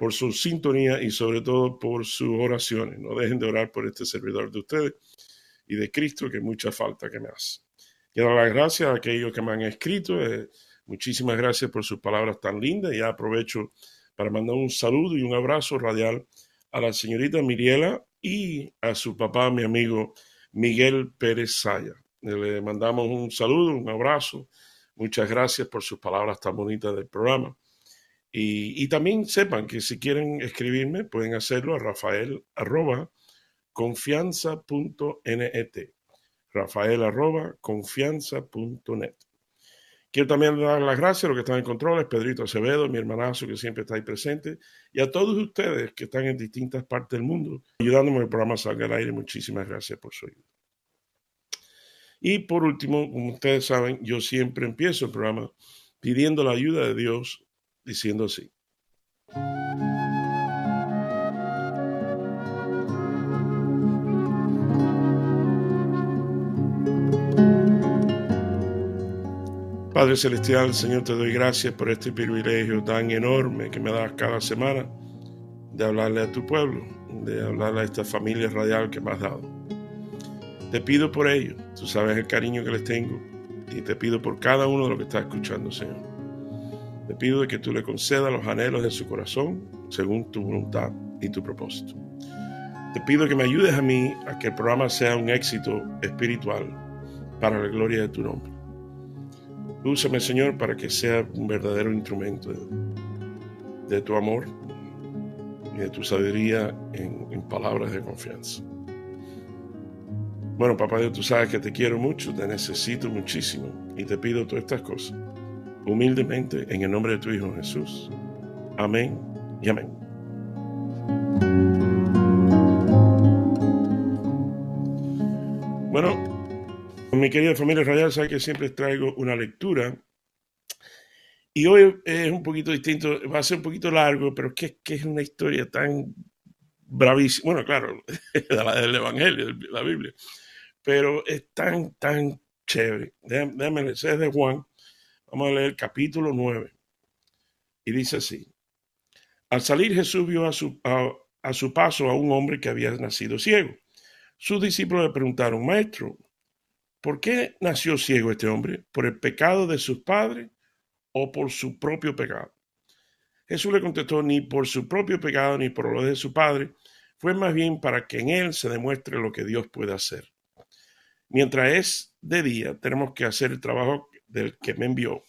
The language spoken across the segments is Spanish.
por su sintonía y sobre todo por sus oraciones. No dejen de orar por este servidor de ustedes y de Cristo, que mucha falta que me hace. Quiero dar las gracias a aquellos que me han escrito. Eh, muchísimas gracias por sus palabras tan lindas. Y aprovecho para mandar un saludo y un abrazo radial a la señorita Miriela y a su papá, mi amigo Miguel Pérez Saya. Le mandamos un saludo, un abrazo. Muchas gracias por sus palabras tan bonitas del programa. Y, también sepan que si quieren escribirme, pueden hacerlo a rafael arroba confianza.net. Rafael arroba confianza.net. Quiero también dar las gracias a los que están en controles, Pedrito Acevedo, mi hermanazo que siempre está ahí presente, y a todos ustedes que están en distintas partes del mundo, ayudándome en el programa Salga al Aire. Muchísimas gracias por su ayuda. Y por último, como ustedes saben, yo siempre empiezo el programa pidiendo la ayuda de Dios, diciendo así. Padre Celestial, Señor, te doy gracias por este privilegio tan enorme que me das cada semana de hablarle a tu pueblo, de hablarle a esta familia radial que me has dado. Te pido por ellos, tú sabes el cariño que les tengo y te pido por cada uno de los que está escuchando, Señor. Te pido que tú le concedas los anhelos de su corazón según tu voluntad y tu propósito. Te pido que me ayudes a mí a que el programa sea un éxito espiritual para la gloria de tu nombre. Úsame, Señor, para que sea un verdadero instrumento de, tu amor y de tu sabiduría en palabras de confianza. Bueno, papá Dios, tú sabes que te quiero mucho, te necesito muchísimo y te pido todas estas cosas humildemente en el nombre de tu Hijo Jesús. Amén y amén. Bueno, mi querida familia radial, sabes que siempre traigo una lectura y hoy es un poquito distinto, va a ser un poquito largo, pero que, que es una historia tan bravísima. Bueno, claro, la del Evangelio, la Biblia pero es tan, tan chévere. Déjame leer, es de Juan. Vamos a leer capítulo 9. Y dice así. Al salir Jesús vio a su, a, su paso a un hombre que había nacido ciego. Sus discípulos le preguntaron, Maestro, ¿por qué nació ciego este hombre? ¿Por el pecado de sus padres o por su propio pecado? Jesús le contestó, ni por su propio pecado ni por lo de su padre, fue más bien para que en él se demuestre lo que Dios puede hacer. Mientras es de día, tenemos que hacer el trabajo del que me envió.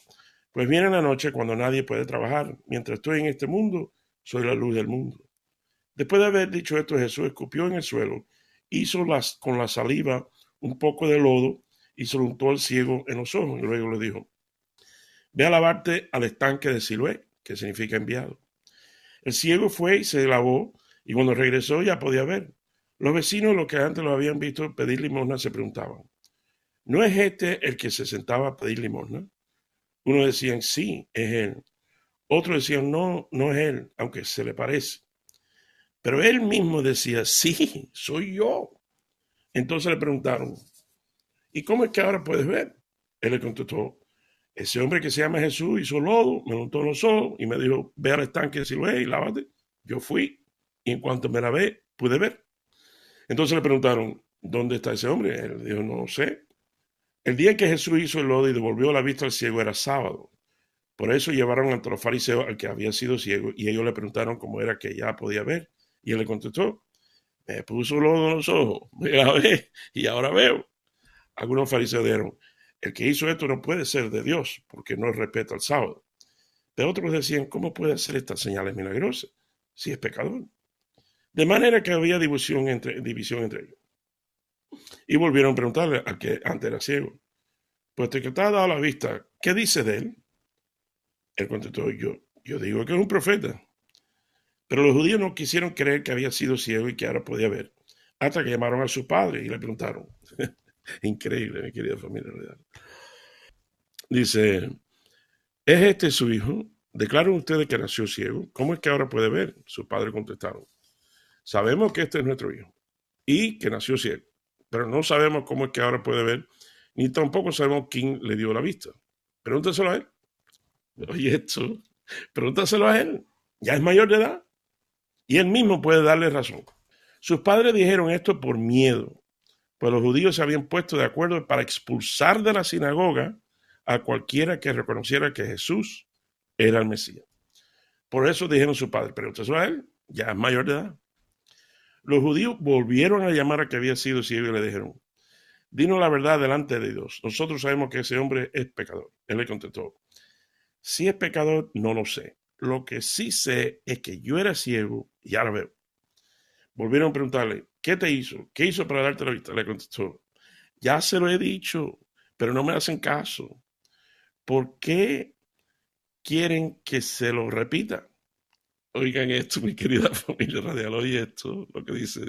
Pues viene la noche cuando nadie puede trabajar. Mientras estoy en este mundo, soy la luz del mundo. Después de haber dicho esto, Jesús escupió en el suelo, hizo con la saliva un poco de lodo y se lo untó al ciego en los ojos. Y luego le dijo, ve a lavarte al estanque de Siloé, que significa enviado. El ciego fue y se lavó, y cuando regresó ya podía ver. Los vecinos, los que antes lo habían visto pedir limosna, se preguntaban, ¿no es este el que se sentaba a pedir limosna? Uno decían, sí, es él. Otros decían, no, no es él, aunque se le parece. Pero él mismo decía, sí, soy yo. Entonces le preguntaron, ¿y cómo es que ahora puedes ver? Él le contestó, ese hombre que se llama Jesús hizo lodo, me untó los ojos y me dijo, ve al estanque de Siloé y lávate. Yo fui y en cuanto me lavé, pude ver. Entonces le preguntaron, ¿dónde está ese hombre? Él dijo, no sé. El día que Jesús hizo el lodo y devolvió la vista al ciego era sábado. Por eso llevaron ante los fariseos al que había sido ciego y ellos le preguntaron cómo era que ya podía ver. Y él le contestó, me puso lodo en los ojos, me y ahora veo. Algunos fariseos dijeron, el que hizo esto no puede ser de Dios porque no respeta el sábado. Pero otros decían, ¿cómo puede hacer estas señales milagrosas si es pecador? De manera que había división entre ellos. Y volvieron a preguntarle al que antes era ciego, pues te que te ha dado la vista, ¿qué dice de él? Él contestó, yo, yo digo que es un profeta. Pero los judíos no quisieron creer que había sido ciego y que ahora podía ver, hasta que llamaron a su padre y le preguntaron. Increíble, mi querida familia. Dice, ¿es este su hijo? Declaran ustedes que nació ciego. ¿Cómo es que ahora puede ver? Su padre contestaron. Sabemos que este es nuestro hijo y que nació ciego, pero no sabemos cómo es que ahora puede ver, ni tampoco sabemos quién le dio la vista. Pregúntaselo a él. Oye, esto, pregúntaselo a él. Ya es mayor de edad. Y él mismo puede darle razón. Sus padres dijeron esto por miedo, pues los judíos se habían puesto de acuerdo para expulsar de la sinagoga a cualquiera que reconociera que Jesús era el Mesías. Por eso dijeron su padre, usted a él, ya es mayor de edad. Los judíos volvieron a llamar a que había sido ciego y le dijeron, dinos la verdad delante de Dios. Nosotros sabemos que ese hombre es pecador. Él le contestó, si es pecador, no lo sé. Lo que sí sé es que yo era ciego y ahora veo. Volvieron a preguntarle, ¿qué te hizo? ¿Qué hizo para darte la vista? Le contestó, ya se lo he dicho, pero no me hacen caso. ¿Por qué quieren que se lo repita? Oigan esto, mi querida familia radial, oye esto, lo que dice.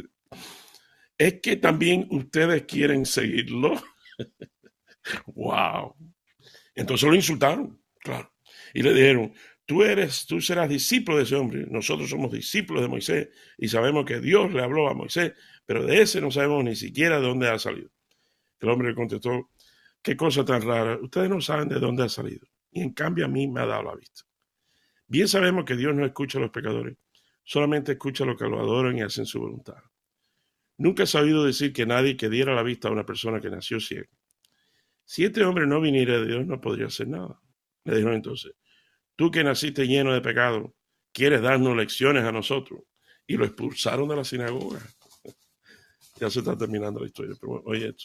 Es que también ustedes quieren seguirlo. wow. Entonces lo insultaron, claro. Y le dijeron, tú eres, tú serás discípulo de ese hombre. Nosotros somos discípulos de Moisés y sabemos que Dios le habló a Moisés, pero de ese no sabemos ni siquiera de dónde ha salido. El hombre le contestó, qué cosa tan rara, ustedes no saben de dónde ha salido. Y en cambio a mí me ha dado la vista. Bien sabemos que Dios no escucha a los pecadores, solamente escucha a los que lo adoran y hacen su voluntad. Nunca he sabido decir que nadie que diera la vista a una persona que nació ciega. Si este hombre no viniera de Dios, no podría hacer nada. Le dijeron entonces, Tú que naciste lleno de pecado, quieres darnos lecciones a nosotros. Y lo expulsaron de la sinagoga. ya se está terminando la historia, pero bueno, oye esto.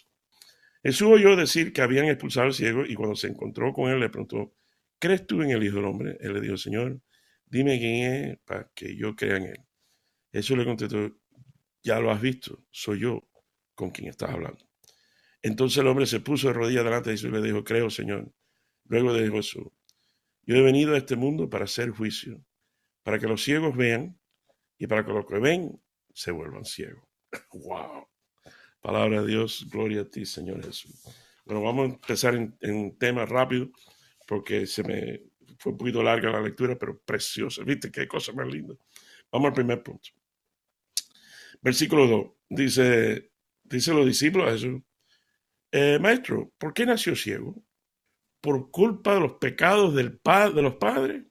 Jesús oyó decir que habían expulsado al ciego y cuando se encontró con él le preguntó, ¿crees tú en el Hijo del Hombre? Él le dijo, Señor, dime quién es para que yo crea en él. Jesús le contestó, ya lo has visto, soy yo con quien estás hablando. Entonces el hombre se puso de rodillas delante de Jesús y le dijo, creo, Señor. Luego dijo Jesús, yo he venido a este mundo para hacer juicio, para que los ciegos vean y para que los que ven se vuelvan ciegos. ¡Wow! Palabra de Dios, gloria a ti, Señor Jesús. Bueno, vamos a empezar en, un tema rápido porque se me fue un poquito larga la lectura, pero preciosa. ¿Viste qué cosa más linda? Vamos al primer punto. Versículo 2. Dice, dice los discípulos a Jesús, eh, Maestro, ¿por qué nació ciego? por culpa de los pecados del de los padres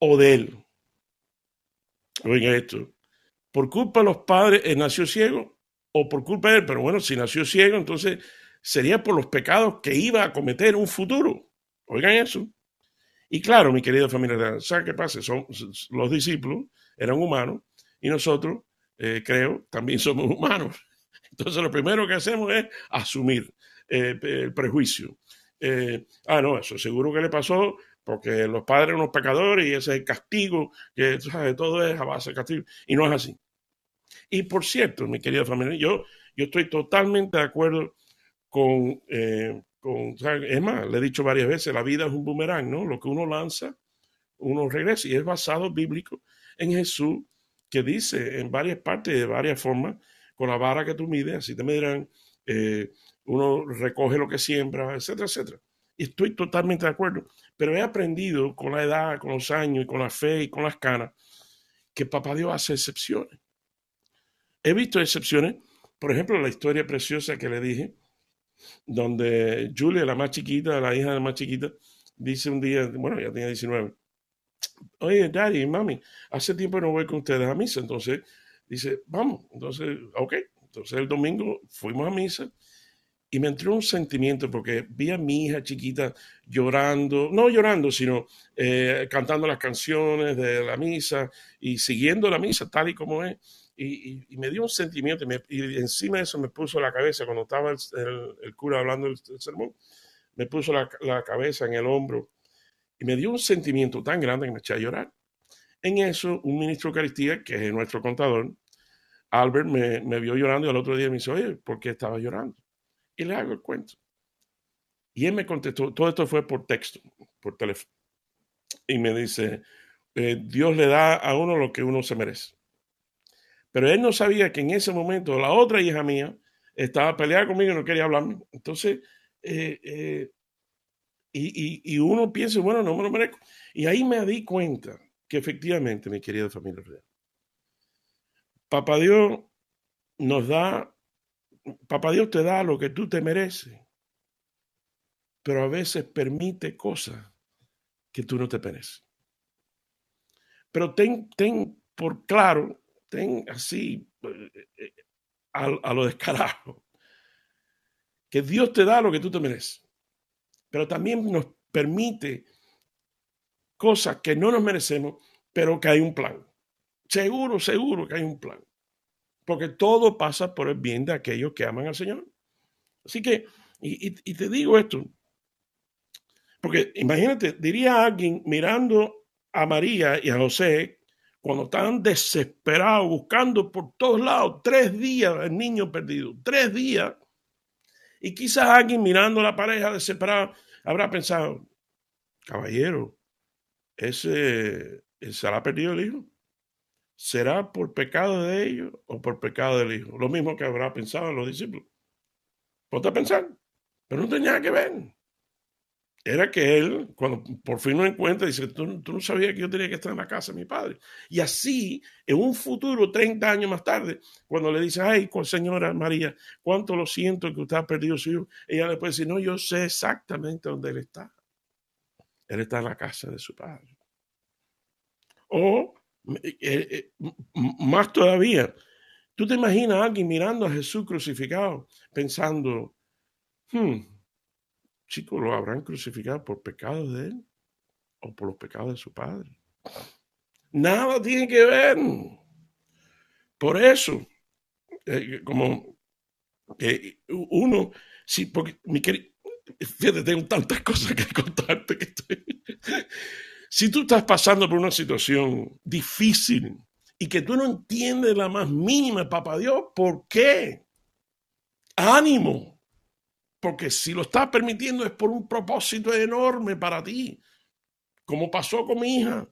o de él. Oiga esto, por culpa de los padres él nació ciego o por culpa de él, pero bueno, si nació ciego, entonces sería por los pecados que iba a cometer un futuro. Oigan eso. Y claro, mi querida familia, ¿sabe qué pasa? Son, los discípulos eran humanos y nosotros, eh, creo, también somos humanos. Entonces lo primero que hacemos es asumir eh, el prejuicio. Eh, ah, no, eso seguro que le pasó porque los padres eran unos pecadores y ese castigo, que ¿sabes? todo es a base de castigo. Y no es así. Y por cierto, mi querida familia, yo, yo estoy totalmente de acuerdo con, es más, le he dicho varias veces, la vida es un boomerang, ¿no? Lo que uno lanza, uno regresa y es basado bíblico en Jesús que dice en varias partes, de varias formas, con la vara que tú mides, así te medirán, eh, uno recoge lo que siembra, etcétera, etcétera. Y estoy totalmente de acuerdo. Pero he aprendido con la edad, con los años y con la fe y con las canas que papá Dios hace excepciones. He visto excepciones, por ejemplo, la historia preciosa que le dije, donde Julia, la más chiquita, la hija de la más chiquita, dice un día, bueno, ya tenía 19, oye, daddy, mami, hace tiempo no voy con ustedes a misa, entonces dice, vamos, entonces, ok, entonces el domingo fuimos a misa y me entró un sentimiento porque vi a mi hija chiquita llorando, no llorando, sino eh, cantando las canciones de la misa y siguiendo la misa tal y como es. Y, me dio un sentimiento y, encima de eso me puso la cabeza cuando estaba el, cura hablando del, sermón, me puso la, cabeza en el hombro y me dio un sentimiento tan grande que me eché a llorar. En eso, un ministro de Eucaristía, que es nuestro contador, Albert, me, me vio llorando y al otro día me dice, oye, ¿por qué estaba llorando? y le hago el cuento. Y él me contestó, todo esto fue por texto, por teléfono. Y me dice, eh, Dios le da a uno lo que uno se merece. Pero él no sabía que en ese momento la otra hija mía estaba peleada conmigo y no quería hablarme. Entonces, eh, eh, y, uno piensa, bueno, no me lo merezco. Y ahí me di cuenta que efectivamente, mi querida familia real, Papá Dios nos da, Papá Dios te da lo que tú te mereces, pero a veces permite cosas que tú no te mereces. Pero ten, ten por claro, ten así eh, eh, a, a lo descarado, que Dios te da lo que tú te mereces, pero también nos permite cosas que no nos merecemos, pero que hay un plan. Seguro, seguro que hay un plan. Porque todo pasa por el bien de aquellos que aman al Señor. Así que, y te digo esto, porque imagínate, diría alguien mirando a María y a José cuando estaban desesperados, buscando por todos lados, tres días el niño perdido, tres días. Y quizás alguien mirando a la pareja desesperada habrá pensado, caballero, ese, ¿será perdido el hijo? ¿Será por pecado de ellos o por pecado del hijo? Lo mismo que habrá pensado los discípulos. Ponte a pensar, pero no tenía nada que ver era que él, cuando por fin lo encuentra, dice, tú, no sabías que yo tenía que estar en la casa de mi padre. Y así, en un futuro, 30 años más tarde, cuando le dice, ay, señora María, cuánto lo siento que usted ha perdido su hijo, ella le puede decir, no, yo sé exactamente dónde él está. Él está en la casa de su padre. O, eh, eh, más todavía, tú te imaginas a alguien mirando a Jesús crucificado, pensando, hmm, chicos, lo habrán crucificado por pecados de él o por los pecados de su padre. Nada tiene que ver. Por eso, eh, como eh, uno, sí, porque mi querido, fíjate, tengo tantas cosas que contarte que estoy. si tú estás pasando por una situación difícil y que tú no entiendes la más mínima, papá Dios, ¿por qué? Ánimo porque si lo estás permitiendo es por un propósito enorme para ti, como pasó con mi hija,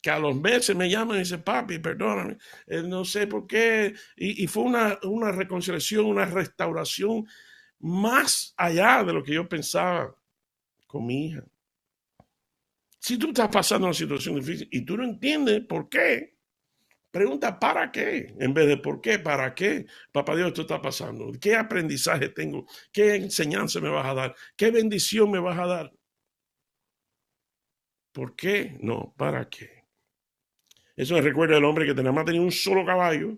que a los meses me llama y dice, papi, perdóname, eh, no sé por qué, y, fue una, una reconciliación, una restauración más allá de lo que yo pensaba con mi hija. Si tú estás pasando una situación difícil y tú no entiendes por qué, Pregunta, ¿para qué? En vez de ¿por qué? ¿Para qué? Papá Dios, esto está pasando. ¿Qué aprendizaje tengo? ¿Qué enseñanza me vas a dar? ¿Qué bendición me vas a dar? ¿Por qué? No, ¿para qué? Eso me recuerda al hombre que nada más tenía un solo caballo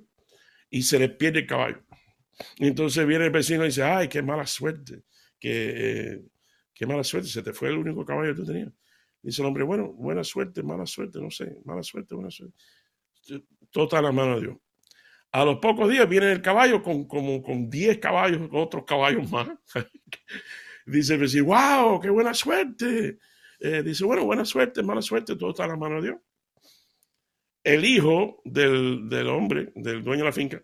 y se le pierde el caballo. Y entonces viene el vecino y dice, ay, qué mala suerte, qué, qué mala suerte, se te fue el único caballo que tú tenías. Dice el hombre, bueno, buena suerte, mala suerte, no sé, mala suerte, buena suerte todo está en la mano de Dios. A los pocos días viene el caballo con como con 10 caballos, otros caballos más. dice, dice, wow, qué buena suerte. Eh, dice, bueno, buena suerte, mala suerte, todo está en la mano de Dios. El hijo del, del hombre, del dueño de la finca,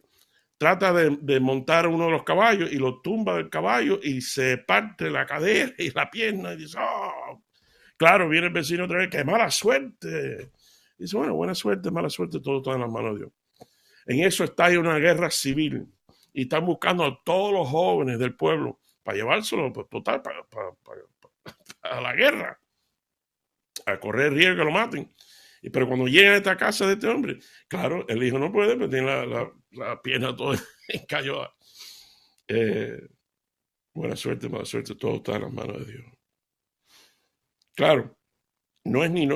trata de, de, montar uno de los caballos y lo tumba del caballo y se parte la cadera y la pierna y dice, oh, claro, viene el vecino otra vez, qué mala suerte. Dice, bueno, buena suerte, mala suerte, todo está en las manos de Dios. En eso está ahí una guerra civil y están buscando a todos los jóvenes del pueblo para llevárselo, pues, total, para, a la guerra, a correr riesgo que lo maten. Pero cuando llega a esta casa de este hombre, claro, el hijo no puede, porque tiene la, pierna toda encallada. Eh, buena suerte, mala suerte, todo está en las manos de Dios. Claro, no es ni,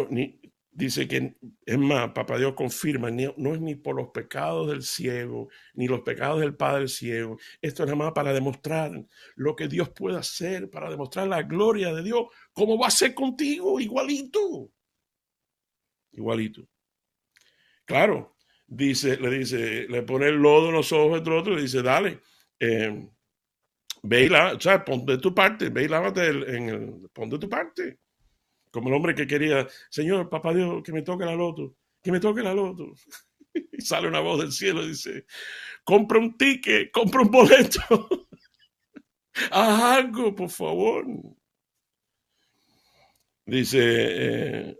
dice que, es más, Papá Dios confirma, no es ni por los pecados del ciego, ni los pecados del Padre ciego. Esto es nada más para demostrar lo que Dios puede hacer, para demostrar la gloria de Dios, como va a ser contigo, igualito. Igualito. Claro, dice, le dice, le pone el lodo en los ojos del otro le dice, dale, eh, ve y la, o sea, pon de tu parte, ve y lávate en el, pon de tu parte como el hombre que quería, Señor, papá Dios, que me toque la loto, que me toque la loto. Y sale una voz del cielo y dice, compra un ticket, compra un boleto. Haz algo, por favor. Dice, eh,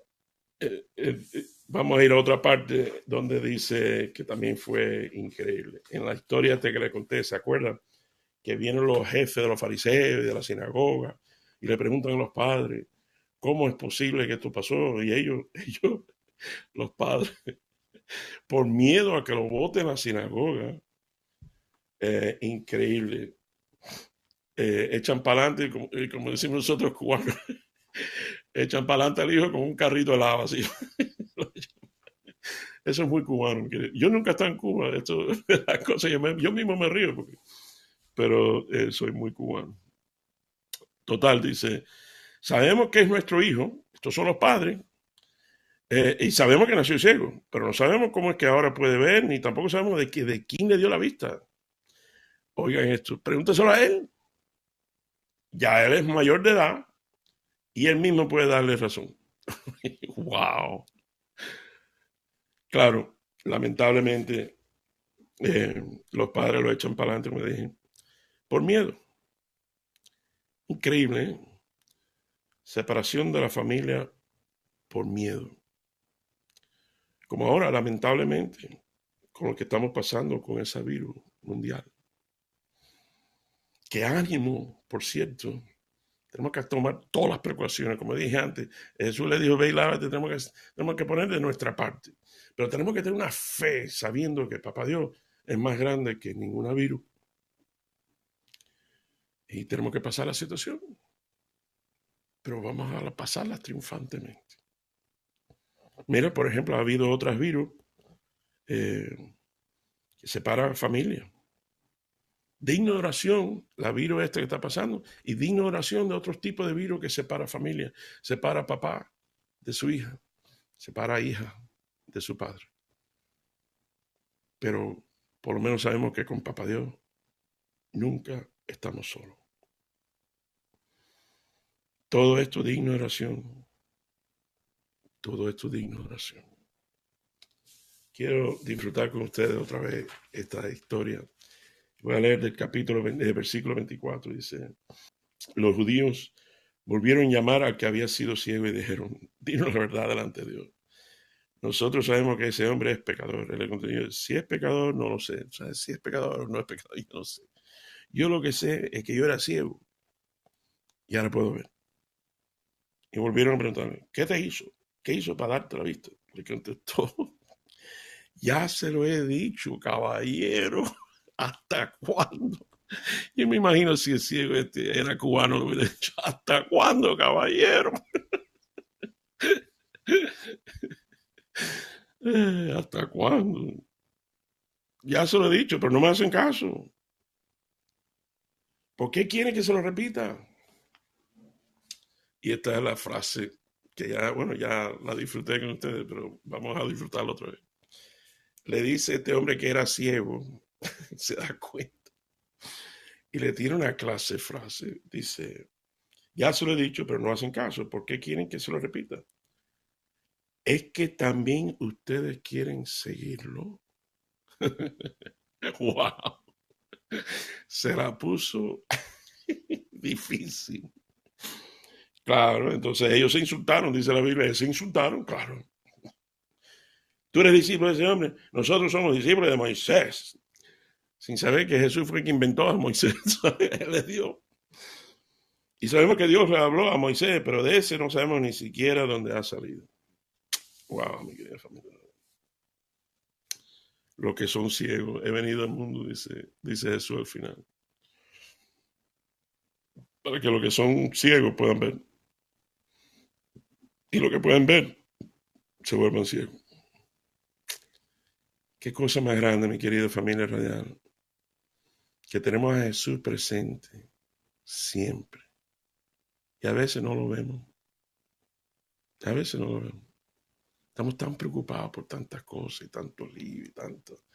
eh, eh, Vamos a ir a otra parte donde dice que también fue increíble. En la historia este que le conté, ¿se acuerdan? Que vienen los jefes de los fariseos y de la sinagoga y le preguntan a los padres, ¿cómo es posible que esto pasó? Y ellos, ellos, los padres, por miedo a que lo voten la sinagoga, eh, increíble, eh, echan para adelante, como, decimos nosotros cubanos, echan para adelante al hijo con un carrito de lava así. Eso es muy cubano. Yo nunca he estado en Cuba. Esto, yo, mismo me río, pero eh, soy muy cubano. Total, dice, sabemos que es nuestro hijo, estos son los padres, eh, y sabemos que nació ciego, pero no sabemos cómo es que ahora puede ver, ni tampoco sabemos de, de quién le dio la vista. Oigan esto, pregúnteselo a él. Ya él es mayor de edad y él mismo puede darle razón. wow. Claro, lamentablemente eh, los padres lo echan para adelante, como dije, por miedo. Increíble, ¿eh? Separación de la familia por miedo. Como ahora, lamentablemente, con lo que estamos pasando con ese virus mundial. Qué ánimo, por cierto. Tenemos que tomar todas las precauciones, como dije antes. Jesús le dijo, ve y lávate, tenemos que, tenemos que poner de nuestra parte. Pero tenemos que tener una fe sabiendo que Papá Dios es más grande que ninguna virus. Y tenemos que pasar la situación. Pero vamos a pasarla triunfantemente. Mira, por ejemplo, ha habido otras virus eh, que separan familias. De oración, la virus esta que está pasando, y de oración de otros tipos de virus que separa familia. Separa papá de su hija, separa hija de su padre. Pero por lo menos sabemos que con papá Dios nunca estamos solos. Todo esto digno de oración. Todo esto digno de oración. Quiero disfrutar con ustedes otra vez esta historia. Voy a leer del capítulo, del versículo 24. Dice, los judíos volvieron a llamar al que había sido ciego y dijeron, dinos la verdad delante de Dios. Nosotros sabemos que ese hombre es pecador. Él le si es pecador, no lo sé. si es pecador o no es pecador, yo no sé. Yo lo que sé es que yo era ciego y ahora puedo ver. Y volvieron a preguntarme, ¿qué te hizo? ¿Qué hizo para darte la vista? Le contestó, ya se lo he dicho, caballero, ¿hasta cuándo? Yo me imagino si el ciego este era cubano, lo hubiera dicho, ¿hasta cuándo, caballero? ¿Hasta cuándo? Ya se lo he dicho, pero no me hacen caso. ¿Por qué quieren que se lo repita? Y esta es la frase que ya, bueno, ya la disfruté con ustedes, pero vamos a disfrutarla otra vez. Le dice este hombre que era ciego, se da cuenta, y le tira una clase frase. Dice, ya se lo he dicho, pero no hacen caso. ¿Por qué quieren que se lo repita? Es que también ustedes quieren seguirlo. wow. Se la puso difícil. Claro, entonces ellos se insultaron, dice la Biblia, se insultaron, claro. Tú eres discípulo de ese hombre, nosotros somos discípulos de Moisés, sin saber que Jesús fue quien inventó a Moisés, él le dio. Y sabemos que Dios le habló a Moisés, pero de ese no sabemos ni siquiera dónde ha salido. Wow, mi querida familia. Los que son ciegos, he venido al mundo, dice, dice Jesús al final. Para que los que son ciegos puedan ver y lo que pueden ver se vuelvan ciegos. Qué cosa más grande, mi querida familia radial, que tenemos a Jesús presente siempre. Y a veces no lo vemos. A veces no lo vemos. Estamos tan preocupados por tantas cosas y tanto lío y tanto.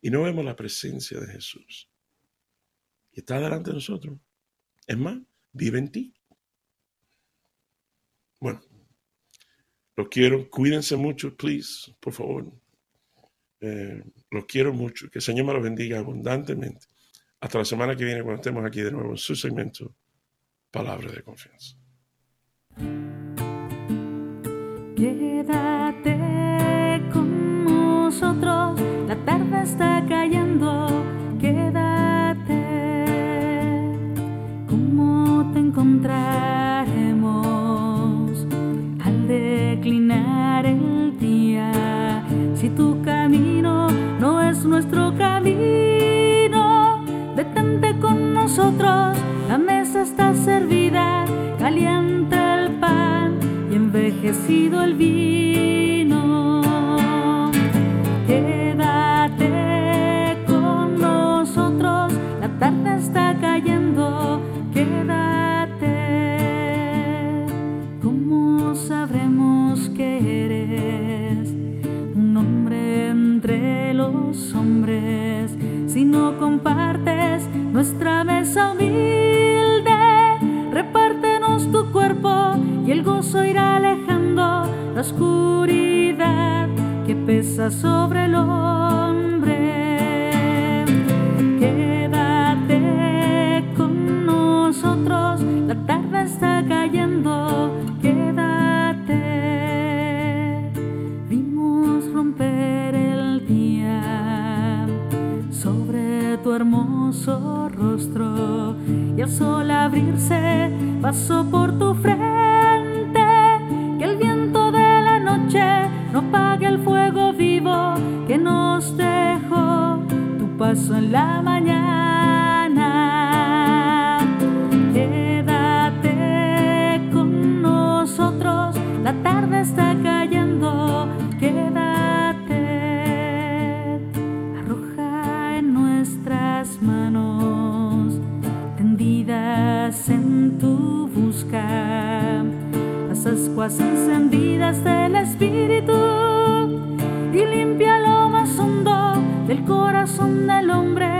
Y no vemos la presencia de Jesús. Y está delante de nosotros. Es más, vive en ti. Bueno, los quiero, cuídense mucho, please, por favor. Eh, los quiero mucho. Que el Señor me los bendiga abundantemente. Hasta la semana que viene, cuando estemos aquí de nuevo en su segmento, Palabra de Confianza. Quédate nosotros, la tarde está cayendo, caliente el pan y envejecido el vino. Por tu frente, que el viento de la noche no apague el fuego vivo que nos dejó tu paso en la mañana. Encendidas del Espíritu y limpia lo más hondo del corazón del hombre,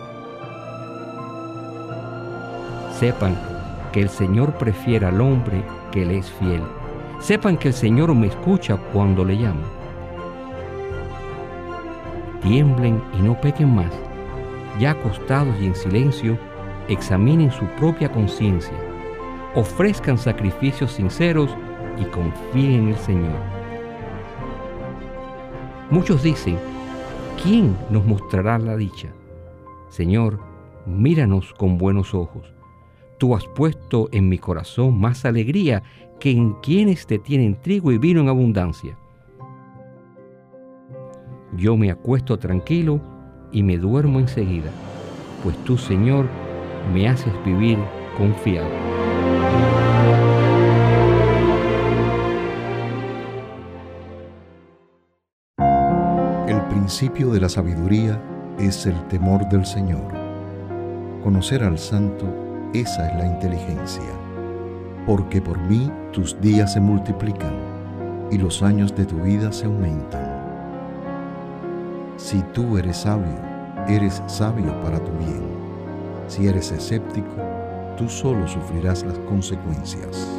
Sepan que el Señor prefiere al hombre que le es fiel. Sepan que el Señor me escucha cuando le llamo. Tiemblen y no pequen más. Ya acostados y en silencio, examinen su propia conciencia. Ofrezcan sacrificios sinceros y confíen en el Señor. Muchos dicen, ¿quién nos mostrará la dicha? Señor, míranos con buenos ojos Tú has puesto en mi corazón más alegría que en quienes te tienen trigo y vino en abundancia. Yo me acuesto tranquilo y me duermo enseguida, pues tú, Señor, me haces vivir confiado. El principio de la sabiduría es el temor del Señor. Conocer al santo esa es la inteligencia. Porque por mí tus días se multiplican y los años de tu vida se aumentan. Si tú eres sabio, eres sabio para tu bien. Si eres escéptico, tú solo sufrirás las consecuencias.